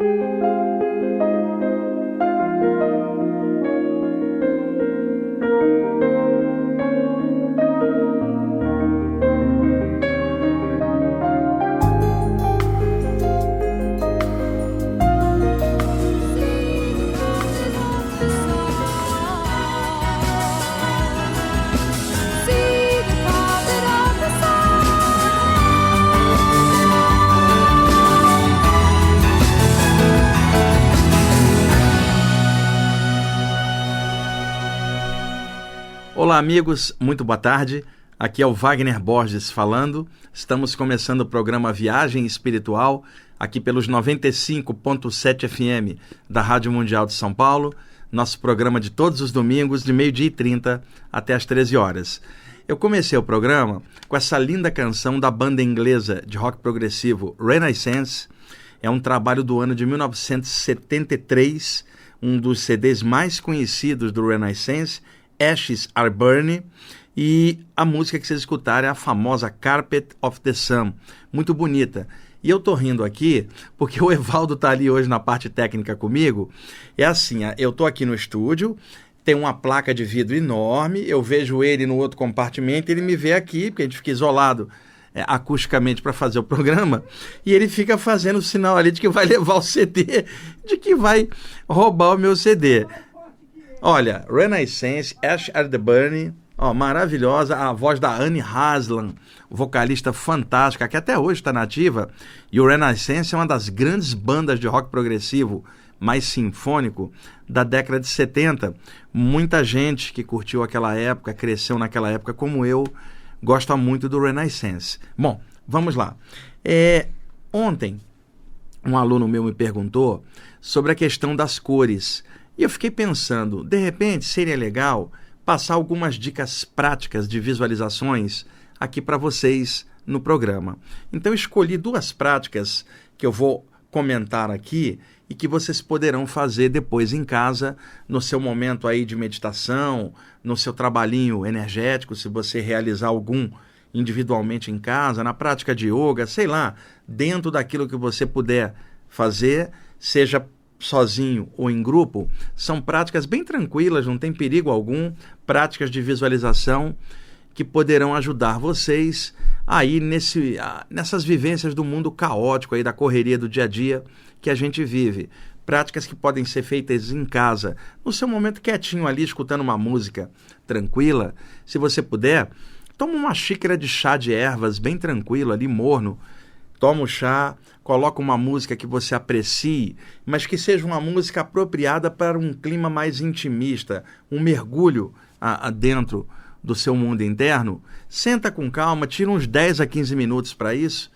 Música Olá, amigos, muito boa tarde. Aqui é o Wagner Borges falando. Estamos começando o programa Viagem Espiritual, aqui pelos 95.7 FM da Rádio Mundial de São Paulo. Nosso programa de todos os domingos, de meio-dia e 30 até as 13 horas. Eu comecei o programa com essa linda canção da banda inglesa de rock progressivo Renaissance. É um trabalho do ano de 1973, um dos CDs mais conhecidos do Renaissance Ashes Are Burning. E a música que vocês escutaram é a famosa Carpet of the Sun, muito bonita. E eu tô rindo aqui porque o Evaldo tá ali hoje na parte técnica comigo. É assim, eu tô aqui no estúdio, tem uma placa de vidro enorme, eu vejo ele no outro compartimento, ele me vê aqui, porque a gente fica isolado é, acusticamente para fazer o programa, e ele fica fazendo o sinal ali de que vai levar o CD, de que vai roubar o meu CD. Olha, Renaissance, Ash at the Burning, ó, maravilhosa, a voz da Anne Haslam, vocalista fantástica, que até hoje está nativa. E o Renaissance é uma das grandes bandas de rock progressivo mais sinfônico da década de 70. Muita gente que curtiu aquela época, cresceu naquela época, como eu, gosta muito do Renaissance. Bom, vamos lá. É, ontem, um aluno meu me perguntou sobre a questão das cores. E eu fiquei pensando, de repente seria legal passar algumas dicas práticas de visualizações aqui para vocês no programa. Então escolhi duas práticas que eu vou comentar aqui e que vocês poderão fazer depois em casa, no seu momento aí de meditação, no seu trabalhinho energético, se você realizar algum individualmente em casa, na prática de yoga, sei lá, dentro daquilo que você puder fazer, seja sozinho ou em grupo, são práticas bem tranquilas, não tem perigo algum, práticas de visualização que poderão ajudar vocês aí nesse, nessas vivências do mundo caótico aí da correria do dia a dia que a gente vive. Práticas que podem ser feitas em casa, no seu momento quietinho ali, escutando uma música tranquila. Se você puder, toma uma xícara de chá de ervas bem tranquilo ali, morno. Toma o chá, coloca uma música que você aprecie, mas que seja uma música apropriada para um clima mais intimista, um mergulho a, a dentro do seu mundo interno. Senta com calma, tira uns 10 a 15 minutos para isso,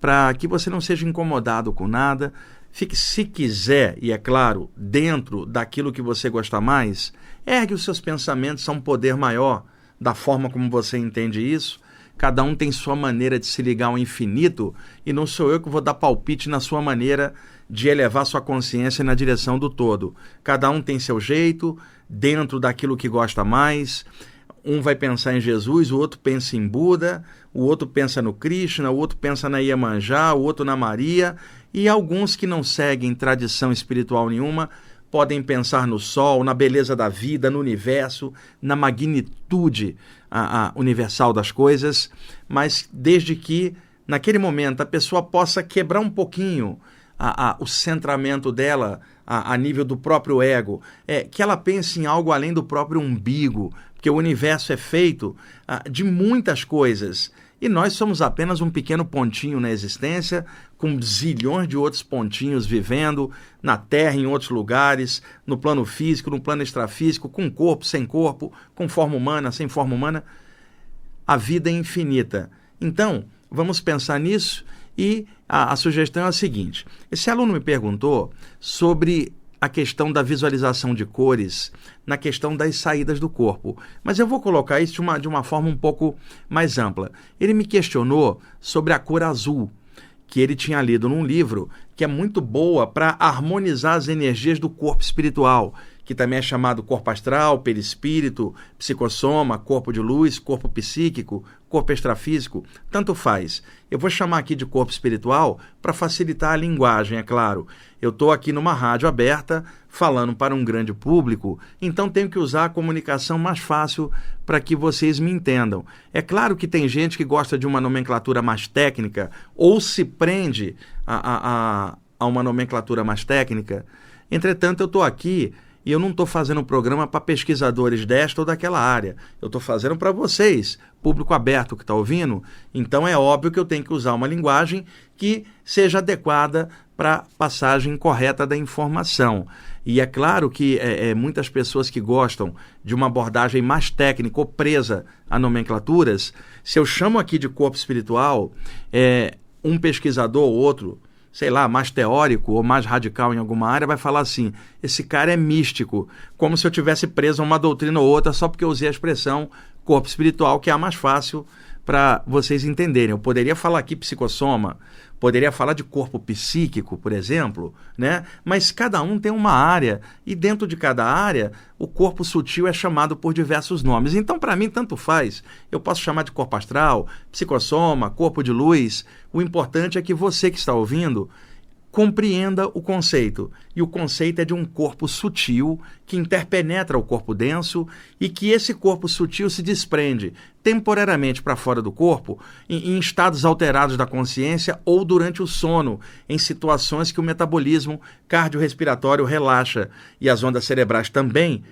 para que você não seja incomodado com nada. Fique, se quiser, e é claro, dentro daquilo que você gosta mais, ergue os seus pensamentos a um poder maior, da forma como você entende isso Cada um tem sua maneira de se ligar ao infinito e não sou eu que vou dar palpite na sua maneira de elevar sua consciência na direção do todo. Cada um tem seu jeito, dentro daquilo que gosta mais. Um vai pensar em Jesus, o outro pensa em Buda, o outro pensa no Krishna, o outro pensa na Iemanjá, o outro na Maria, e alguns que não seguem tradição espiritual nenhuma podem pensar no sol, na beleza da vida, no universo, na magnitude a, a universal das coisas, mas desde que naquele momento a pessoa possa quebrar um pouquinho a, o centramento dela a, a, nível do próprio ego, é que ela pense em algo além do próprio umbigo, porque o universo é feito de muitas coisas e nós somos apenas um pequeno pontinho na existência, com zilhões de outros pontinhos vivendo na Terra, em outros lugares, no plano físico, no plano extrafísico, com corpo, sem corpo, com forma humana, sem forma humana. A vida é infinita. Então, vamos pensar nisso e a, a sugestão é a seguinte: esse aluno me perguntou sobre a questão da visualização de cores na questão das saídas do corpo. Mas eu vou colocar isso de uma, de uma forma um pouco mais ampla. Ele me questionou sobre a cor azul, que ele tinha lido num livro que é muito boa para harmonizar as energias do corpo espiritual, que também é chamado corpo astral, perispírito, psicossoma, corpo de luz, corpo psíquico, corpo extrafísico, tanto faz. Eu vou chamar aqui de corpo espiritual para facilitar a linguagem, é claro. Eu estou aqui numa rádio aberta, falando para um grande público, então tenho que usar a comunicação mais fácil para que vocês me entendam. É claro que tem gente que gosta de uma nomenclatura mais técnica ou se prende a, a, a, a uma nomenclatura mais técnica. Entretanto, eu estou aqui e eu não estou fazendo um programa para pesquisadores desta ou daquela área. Eu estou fazendo para vocês, público aberto que está ouvindo. Então é óbvio que eu tenho que usar uma linguagem que seja adequada para passagem correta da informação. E é claro que é, é, muitas pessoas que gostam de uma abordagem mais técnica ou presa a nomenclaturas, se eu chamo aqui de corpo espiritual, é, um pesquisador ou outro sei lá, mais teórico ou mais radical em alguma área, vai falar assim: esse cara é místico, como se eu tivesse preso a uma doutrina ou outra só porque eu usei a expressão corpo espiritual, que é a mais fácil para vocês entenderem. Eu poderia falar aqui psicossoma, poderia falar de corpo psíquico, por exemplo, né? Mas cada um tem uma área e dentro de cada área o corpo sutil é chamado por diversos nomes. Então, para mim, tanto faz. Eu posso chamar de corpo astral, psicossoma, corpo de luz. O importante é que você que está ouvindo compreenda o conceito. E o conceito é de um corpo sutil que interpenetra o corpo denso e que esse corpo sutil se desprende temporariamente para fora do corpo em, em, estados alterados da consciência ou durante o sono, em situações que o metabolismo cardiorrespiratório relaxa e as ondas cerebrais também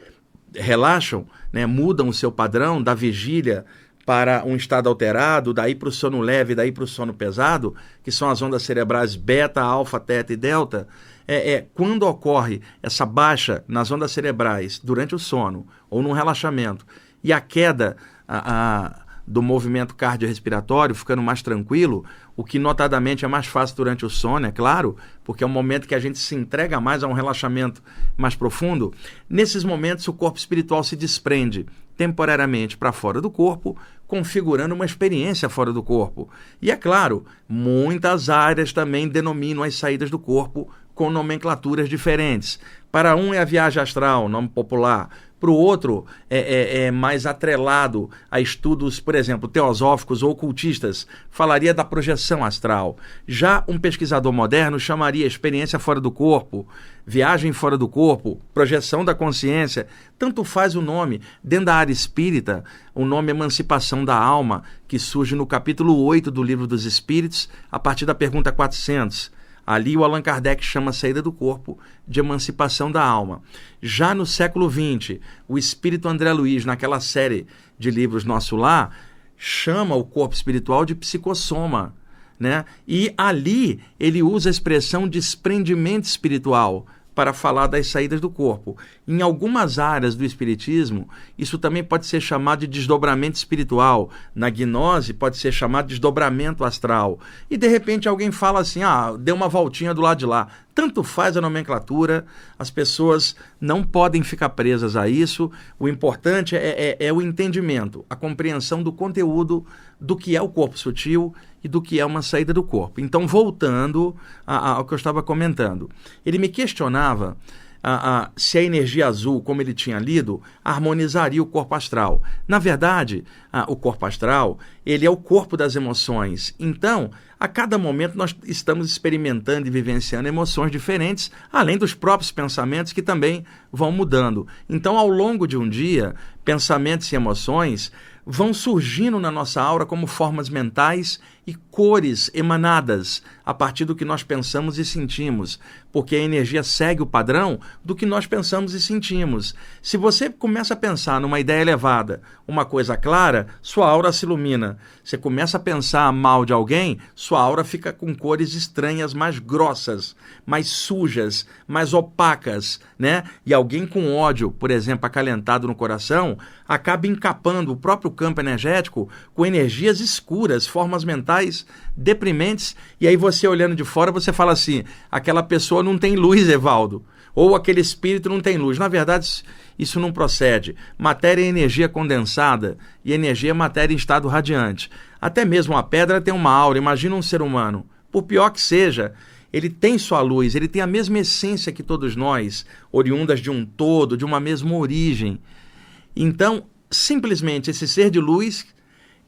relaxam, né, mudam o seu padrão da vigília para um estado alterado, daí para o sono leve, daí para o sono pesado, que são as ondas cerebrais beta, alfa, teta e delta, é, é, quando ocorre essa baixa nas ondas cerebrais durante o sono ou num relaxamento e a queda a, a, do movimento cardiorrespiratório ficando mais tranquilo, o que notadamente é mais fácil durante o sono, é claro, porque é um momento que a gente se entrega mais a um relaxamento mais profundo. Nesses momentos, o corpo espiritual se desprende temporariamente para fora do corpo, configurando uma experiência fora do corpo. E é claro, muitas áreas também denominam as saídas do corpo com nomenclaturas diferentes. Para um é a viagem astral, nome popular. Para o outro é, é, é, mais atrelado a estudos, por exemplo, teosóficos ou ocultistas, falaria da projeção astral. Já um pesquisador moderno chamaria experiência fora do corpo, viagem fora do corpo, projeção da consciência. Tanto faz o nome. Dentro da área espírita, o nome Emancipação da Alma, que surge no capítulo 8 do Livro dos Espíritos, a partir da pergunta 400. Ali o Allan Kardec chama a saída do corpo de emancipação da alma. Já no século XX, o espírito André Luiz, naquela série de livros Nosso Lar, chama o corpo espiritual de psicossoma. Né? E ali ele usa a expressão desprendimento espiritual, para falar das saídas do corpo. Em algumas áreas do espiritismo, isso também pode ser chamado de desdobramento espiritual. Na gnose, pode ser chamado de desdobramento astral. E de repente alguém fala assim: ah, deu uma voltinha do lado de lá. Tanto faz a nomenclatura, as pessoas não podem ficar presas a isso. O importante é, é, é o entendimento, a compreensão do conteúdo do que é o corpo sutil e do que é uma saída do corpo. Então, voltando ao que eu estava comentando, ele me questionava a, a, se a energia azul, como ele tinha lido, harmonizaria o corpo astral. Na verdade, a, o corpo astral ele é o corpo das emoções. Então, a cada momento nós estamos experimentando e vivenciando emoções diferentes, além dos próprios pensamentos que também vão mudando. Então, ao longo de um dia, pensamentos e emoções vão surgindo na nossa aura como formas mentais e cores emanadas a partir do que nós pensamos e sentimos, porque a energia segue o padrão do que nós pensamos e sentimos. Se você começa a pensar numa ideia elevada, uma coisa clara, sua aura se ilumina. Você começa a pensar mal de alguém, sua aura fica com cores estranhas, mais grossas, mais sujas, mais opacas, né? E alguém com ódio, por exemplo, acalentado no coração, acaba encapando o próprio campo energético com energias escuras, formas mentais deprimentes, e aí você olhando de fora, você fala assim: aquela pessoa não tem luz, Evaldo, ou aquele espírito não tem luz. Na verdade, isso não procede. Matéria é energia condensada e energia é matéria em estado radiante. Até mesmo a pedra tem uma aura, imagina um ser humano. Por pior que seja, ele tem sua luz, ele tem a mesma essência que todos nós, oriundas de um todo, de uma mesma origem. Então, simplesmente esse ser de luz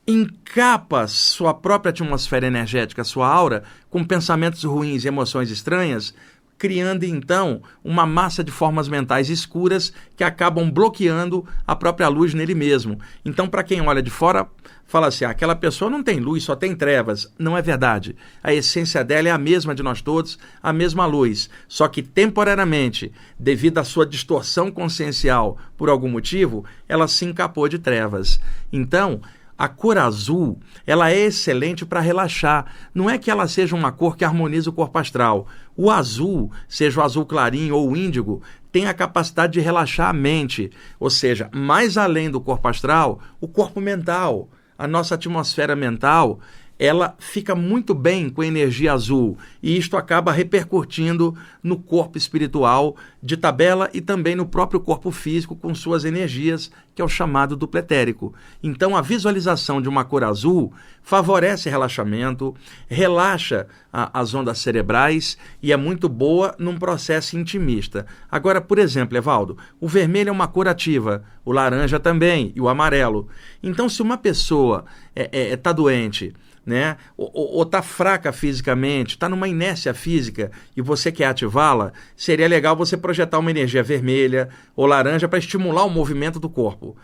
encapa sua própria atmosfera energética, sua aura, com pensamentos ruins e emoções estranhas, criando então uma massa de formas mentais escuras que acabam bloqueando a própria luz nele mesmo. Então, para quem olha de fora, fala assim: ah, aquela pessoa não tem luz, só tem trevas. Não é verdade. A essência dela é a mesma de nós todos, a mesma luz. Só que temporariamente, devido à sua distorção consciencial por algum motivo, ela se encapou de trevas. Então, a cor azul, ela é excelente para relaxar. Não é que ela seja uma cor que harmoniza o corpo astral. O azul, seja o azul clarinho ou o índigo, tem a capacidade de relaxar a mente, ou seja, mais além do corpo astral, o corpo mental, a nossa atmosfera mental, ela fica muito bem com a energia azul e isto acaba repercutindo no corpo espiritual de tabela e também no próprio corpo físico com suas energias, que é o chamado dupletérico. Então, a visualização de uma cor azul favorece relaxamento, relaxa a, as ondas cerebrais e é muito boa num processo intimista. Agora, por exemplo, Evaldo, o vermelho é uma cor ativa, o laranja também e o amarelo. Então, se uma pessoa está é, é, tá doente, né? Ou está fraca fisicamente, está numa inércia física e você quer ativá-la, seria legal você projetar uma energia vermelha ou laranja para estimular o movimento do corpo.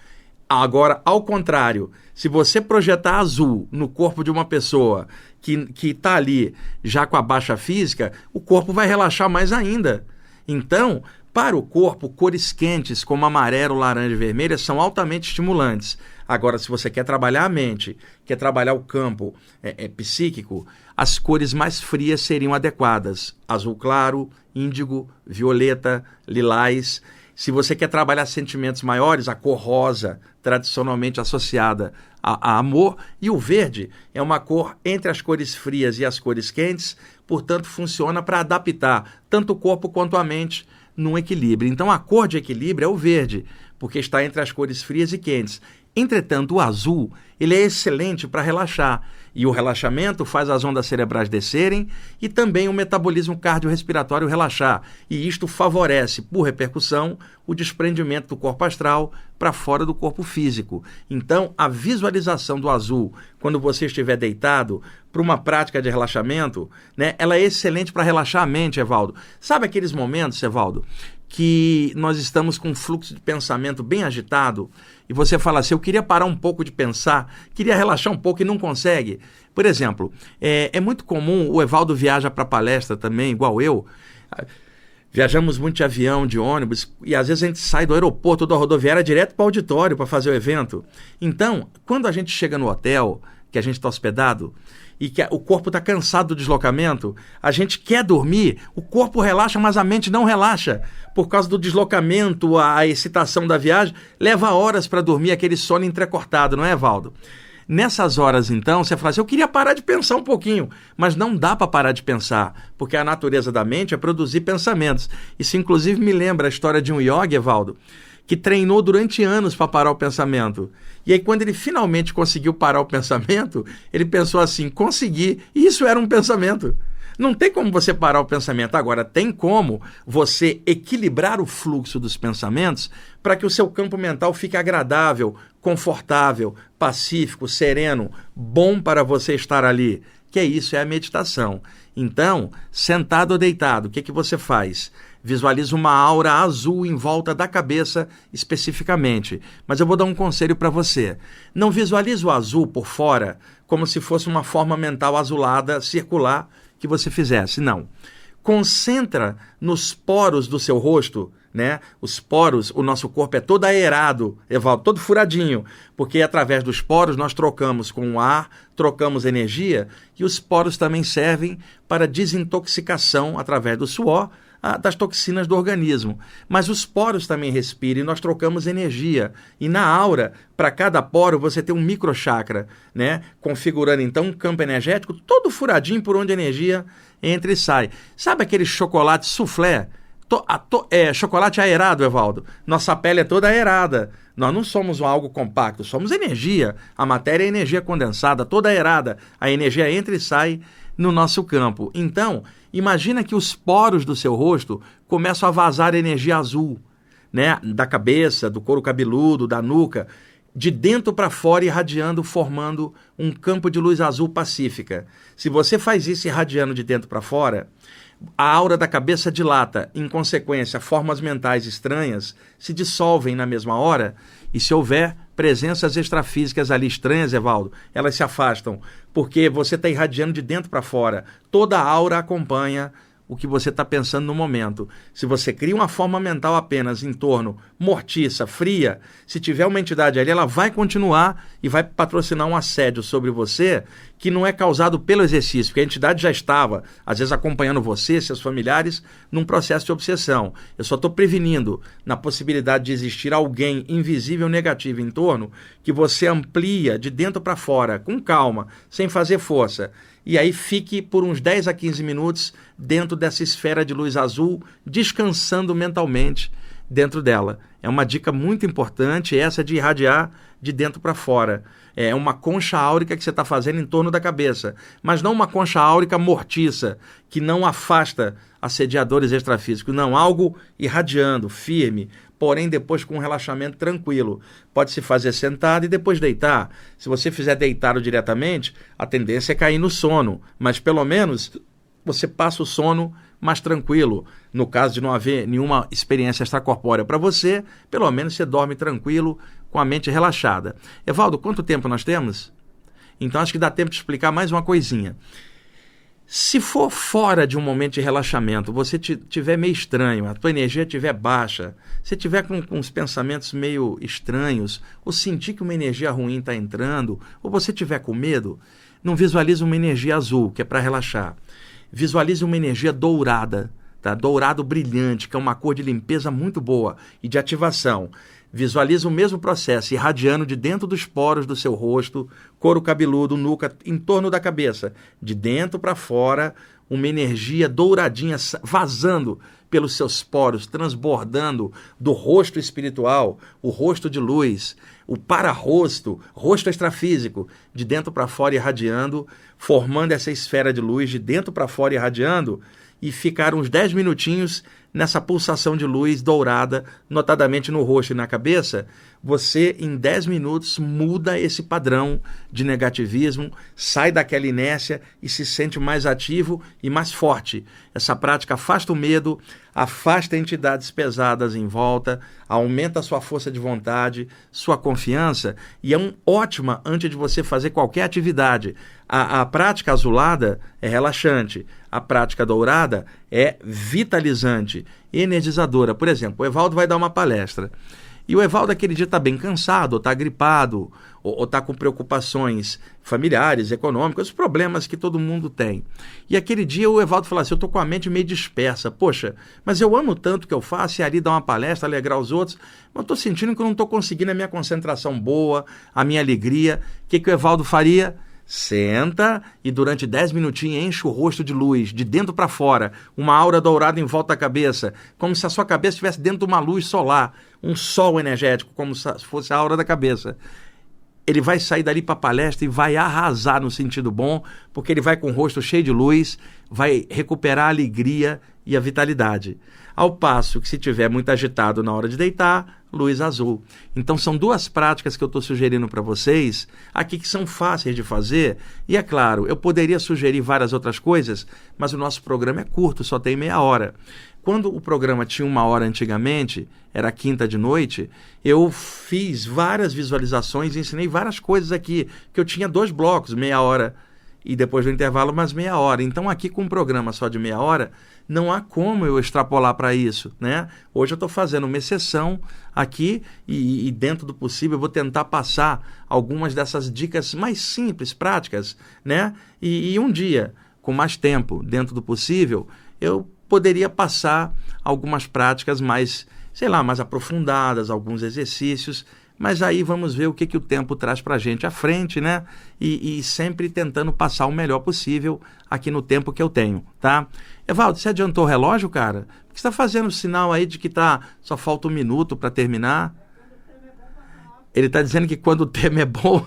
Agora, ao contrário, se você projetar azul no corpo de uma pessoa que está ali já com a baixa física, o corpo vai relaxar mais ainda. Então, para o corpo, cores quentes como amarelo, laranja e vermelha são altamente estimulantes. Agora, se você quer trabalhar a mente, quer trabalhar o campo é, é, psíquico, as cores mais frias seriam adequadas: azul claro, índigo, violeta, lilás. Se você quer trabalhar sentimentos maiores, a cor rosa, tradicionalmente associada a, a, amor, e o verde é uma cor entre as cores frias e as cores quentes, portanto, funciona para adaptar tanto o corpo quanto a mente num equilíbrio. Então a cor de equilíbrio é o verde, porque está entre as cores frias e quentes. Entretanto, o azul ele é excelente para relaxar. E o relaxamento faz as ondas cerebrais descerem e também o metabolismo cardiorrespiratório relaxar. E isto favorece, por repercussão, o desprendimento do corpo astral para fora do corpo físico. Então, a visualização do azul, quando você estiver deitado, para uma prática de relaxamento, né, ela é excelente para relaxar a mente, Evaldo. Sabe aqueles momentos, Evaldo, que nós estamos com um fluxo de pensamento bem agitado e você fala assim: eu queria parar um pouco de pensar, queria relaxar um pouco e não consegue. Por exemplo, é, é muito comum o Evaldo viaja para palestra também, igual eu. Viajamos muito de avião, de ônibus, e às vezes a gente sai do aeroporto da rodoviária direto para o auditório para fazer o evento. Então, quando a gente chega no hotel, que a gente está hospedado, e que o corpo está cansado do deslocamento, a gente quer dormir, o corpo relaxa, mas a mente não relaxa. Por causa do deslocamento, a excitação da viagem, leva horas para dormir aquele sono entrecortado, não é, Valdo? Nessas horas, então, você fala assim: eu queria parar de pensar um pouquinho, mas não dá para parar de pensar, porque a natureza da mente é produzir pensamentos. Isso, inclusive, me lembra a história de um yogi, Evaldo, que treinou durante anos para parar o pensamento. E aí, quando ele finalmente conseguiu parar o pensamento, ele pensou assim: consegui. E isso era um pensamento. Não tem como você parar o pensamento. Agora, tem como você equilibrar o fluxo dos pensamentos para que o seu campo mental fique agradável, confortável, pacífico, sereno, bom para você estar ali. Que é isso, é a meditação. Então, sentado ou deitado, o que, que você faz? Visualiza uma aura azul em volta da cabeça especificamente. Mas eu vou dar um conselho para você. Não visualize o azul por fora como se fosse uma forma mental azulada circular que você fizesse. Não. Concentra nos poros do seu rosto, né? Os poros, o nosso corpo é todo aerado, Evaldo, todo furadinho, porque através dos poros nós trocamos com o ar, trocamos energia e os poros também servem para desintoxicação através do suor das toxinas do organismo. Mas os poros também respiram e nós trocamos energia. E na aura, para cada poro, você tem um microchakra, né? Configurando então um campo energético todo furadinho por onde a energia entra e sai. Sabe aquele chocolate soufflé? To, a, to, é, chocolate aerado, Evaldo. Nossa pele é toda aerada. Nós não somos algo compacto, somos energia. A matéria é energia condensada, toda aerada. A energia entra e sai no nosso campo. Então, Imagina que os poros do seu rosto começam a vazar energia azul, né? Da cabeça, do couro cabeludo, da nuca, de dentro para fora irradiando, formando um campo de luz azul pacífica. Se você faz isso irradiando de dentro para fora, a aura da cabeça dilata, em consequência, formas mentais estranhas se dissolvem na mesma hora, e se houver presenças extrafísicas ali estranhas, Evaldo, elas se afastam, porque você está irradiando de dentro para fora. Toda a aura acompanha o que você está pensando no momento. Se você cria uma forma mental apenas em torno mortiça, fria, se tiver uma entidade ali, ela vai continuar e vai patrocinar um assédio sobre você que não é causado pelo exercício, porque a entidade já estava, às vezes, acompanhando você, seus familiares, num processo de obsessão. Eu só estou prevenindo na possibilidade de existir alguém invisível negativo em torno que você amplia de dentro para fora, com calma, sem fazer força e aí fique por uns 10 a 15 minutos dentro dessa esfera de luz azul, descansando mentalmente dentro dela. É uma dica muito importante essa de irradiar de dentro para fora. É uma concha áurica que você está fazendo em torno da cabeça, mas não uma concha áurica mortiça, que não afasta assediadores extrafísicos. Não, algo irradiando, firme, porém depois com um relaxamento tranquilo. Pode se fazer sentado e depois deitar. Se você fizer deitado diretamente, a tendência é cair no sono, mas pelo menos você passa o sono mais tranquilo. No caso de não haver nenhuma experiência extracorpórea para você, pelo menos você dorme tranquilo, com a mente relaxada. Evaldo, quanto tempo nós temos? Então acho que dá tempo de explicar mais uma coisinha. Se for fora de um momento de relaxamento, você tiver meio estranho, a tua energia estiver baixa, você tiver com, com os pensamentos meio estranhos, ou sentir que uma energia ruim está entrando, ou você tiver com medo, não visualize uma energia azul, que é para relaxar. Visualize uma energia dourada, tá? dourado brilhante, que é uma cor de limpeza muito boa e de ativação. Visualiza o mesmo processo irradiando de dentro dos poros do seu rosto, couro cabeludo, nuca, em torno da cabeça, de dentro para fora, uma energia douradinha vazando pelos seus poros, transbordando do rosto espiritual, o rosto de luz, o para-rosto, rosto extrafísico, de dentro para fora irradiando, formando essa esfera de luz de dentro para fora irradiando, e ficar uns 10 minutinhos nessa pulsação de luz dourada, notadamente no rosto e na cabeça, você em 10 minutos muda esse padrão de negativismo, sai daquela inércia e se sente mais ativo e mais forte. Essa prática afasta o medo, afasta entidades pesadas em volta, aumenta a sua força de vontade, sua confiança e é um ótima antes de você fazer qualquer atividade. A, a prática azulada é relaxante, a prática dourada é vitalizante, energizadora. Por exemplo, o Evaldo vai dar uma palestra. E o Evaldo aquele dia está bem cansado, ou está gripado, ou está com preocupações familiares, econômicas, os problemas que todo mundo tem. E aquele dia o Evaldo falou assim: Eu estou com a mente meio dispersa. Poxa, mas eu amo tanto que eu faço, e ali dar uma palestra, alegrar os outros, mas estou sentindo que eu não estou conseguindo a minha concentração boa, a minha alegria. O que, que o Evaldo faria? Senta e durante 10 minutinhos enche o rosto de luz, de dentro para fora, uma aura dourada em volta da cabeça, como se a sua cabeça estivesse dentro de uma luz solar, um sol energético, como se fosse a aura da cabeça. Ele vai sair dali para a palestra e vai arrasar no sentido bom, porque ele vai com o rosto cheio de luz, vai recuperar a alegria e a vitalidade. Ao passo que, se tiver muito agitado na hora de deitar, luz azul. Então, são duas práticas que eu estou sugerindo para vocês aqui que são fáceis de fazer. E é claro, eu poderia sugerir várias outras coisas, mas o nosso programa é curto, só tem meia hora. Quando o programa tinha uma hora antigamente, era quinta de noite, eu fiz várias visualizações, ensinei várias coisas aqui, que eu tinha dois blocos, meia hora e depois do intervalo mais meia hora. Então aqui com um programa só de meia hora, não há como eu extrapolar para isso, né? Hoje eu estou fazendo uma exceção aqui e, e, dentro do possível eu vou tentar passar algumas dessas dicas mais simples, práticas, né? E, e um dia, com mais tempo, dentro do possível, eu poderia passar algumas práticas mais, sei lá, mais aprofundadas, alguns exercícios mas aí vamos ver o que, que o tempo traz para a gente à frente, né? E, e, sempre tentando passar o melhor possível aqui no tempo que eu tenho, tá? Evaldo, você adiantou o relógio, cara? Por que você está fazendo sinal aí de que tá, só falta um minuto para terminar? Ele está dizendo que quando o tema é bom,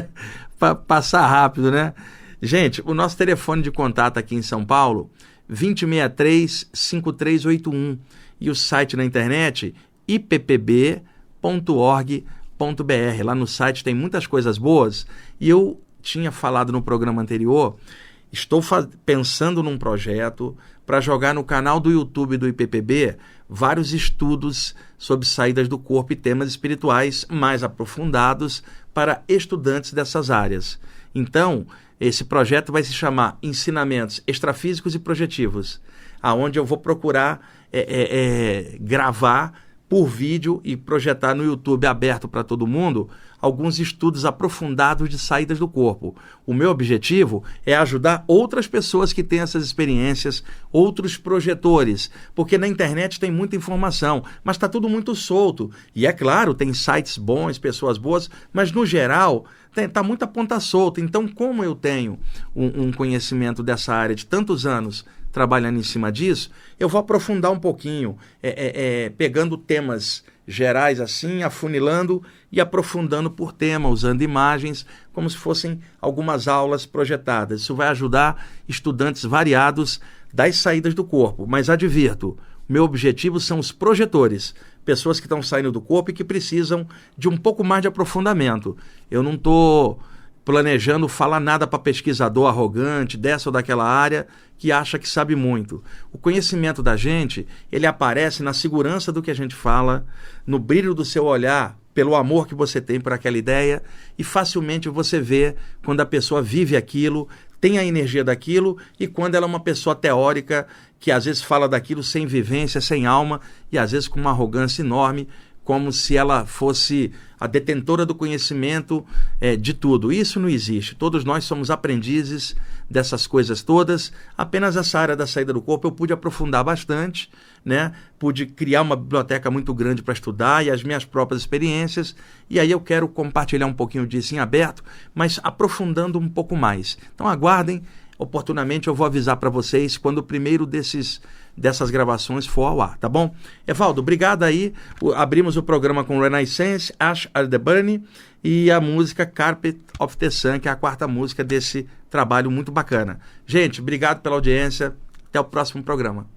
para passar rápido, né? Gente, o nosso telefone de contato aqui em São Paulo 2063 5381 e o site na internet ippb.org.br. Lá no site tem muitas coisas boas e eu tinha falado no programa anterior, estou pensando num projeto para jogar no canal do YouTube do IPPB vários estudos sobre saídas do corpo e temas espirituais mais aprofundados para estudantes dessas áreas. Então, esse projeto vai se chamar Ensinamentos Extrafísicos e Projetivos, aonde eu vou procurar é, é, é, gravar por vídeo e projetar no YouTube aberto para todo mundo alguns estudos aprofundados de saídas do corpo. O meu objetivo é ajudar outras pessoas que têm essas experiências, outros projetores, porque na internet tem muita informação, mas está tudo muito solto. E é claro, tem sites bons, pessoas boas, mas no geral está muita ponta solta. Então, como eu tenho um, um conhecimento dessa área de tantos anos trabalhando em cima disso, eu vou aprofundar um pouquinho, é, é, é, pegando temas gerais assim, afunilando e aprofundando por tema, usando imagens, como se fossem algumas aulas projetadas. Isso vai ajudar estudantes variados das saídas do corpo. Mas advirto, meu objetivo são os projetores, pessoas que estão saindo do corpo e que precisam de um pouco mais de aprofundamento. Eu não estou planejando falar nada para pesquisador arrogante dessa ou daquela área que acha que sabe muito. O conhecimento da gente, ele aparece na segurança do que a gente fala, no brilho do seu olhar, pelo amor que você tem por aquela ideia, e facilmente você vê quando a pessoa vive aquilo, tem a energia daquilo, e quando ela é uma pessoa teórica que às vezes fala daquilo sem vivência, sem alma, e às vezes com uma arrogância enorme, como se ela fosse a detentora do conhecimento é, de tudo. Isso não existe. Todos nós somos aprendizes dessas coisas todas. Apenas essa área da saída do corpo eu pude aprofundar bastante, né? Pude criar uma biblioteca muito grande para estudar e as minhas próprias experiências. E aí eu quero compartilhar um pouquinho disso em aberto, mas aprofundando um pouco mais. Então aguardem oportunamente eu vou avisar para vocês quando o primeiro desses dessas gravações for ao ar, tá bom? Evaldo, obrigado aí. O, abrimos o programa com Renaissance, Ash Aldeburn e a música Carpet of the Sun, que é a quarta música desse trabalho muito bacana. Gente, obrigado pela audiência. Até o próximo programa.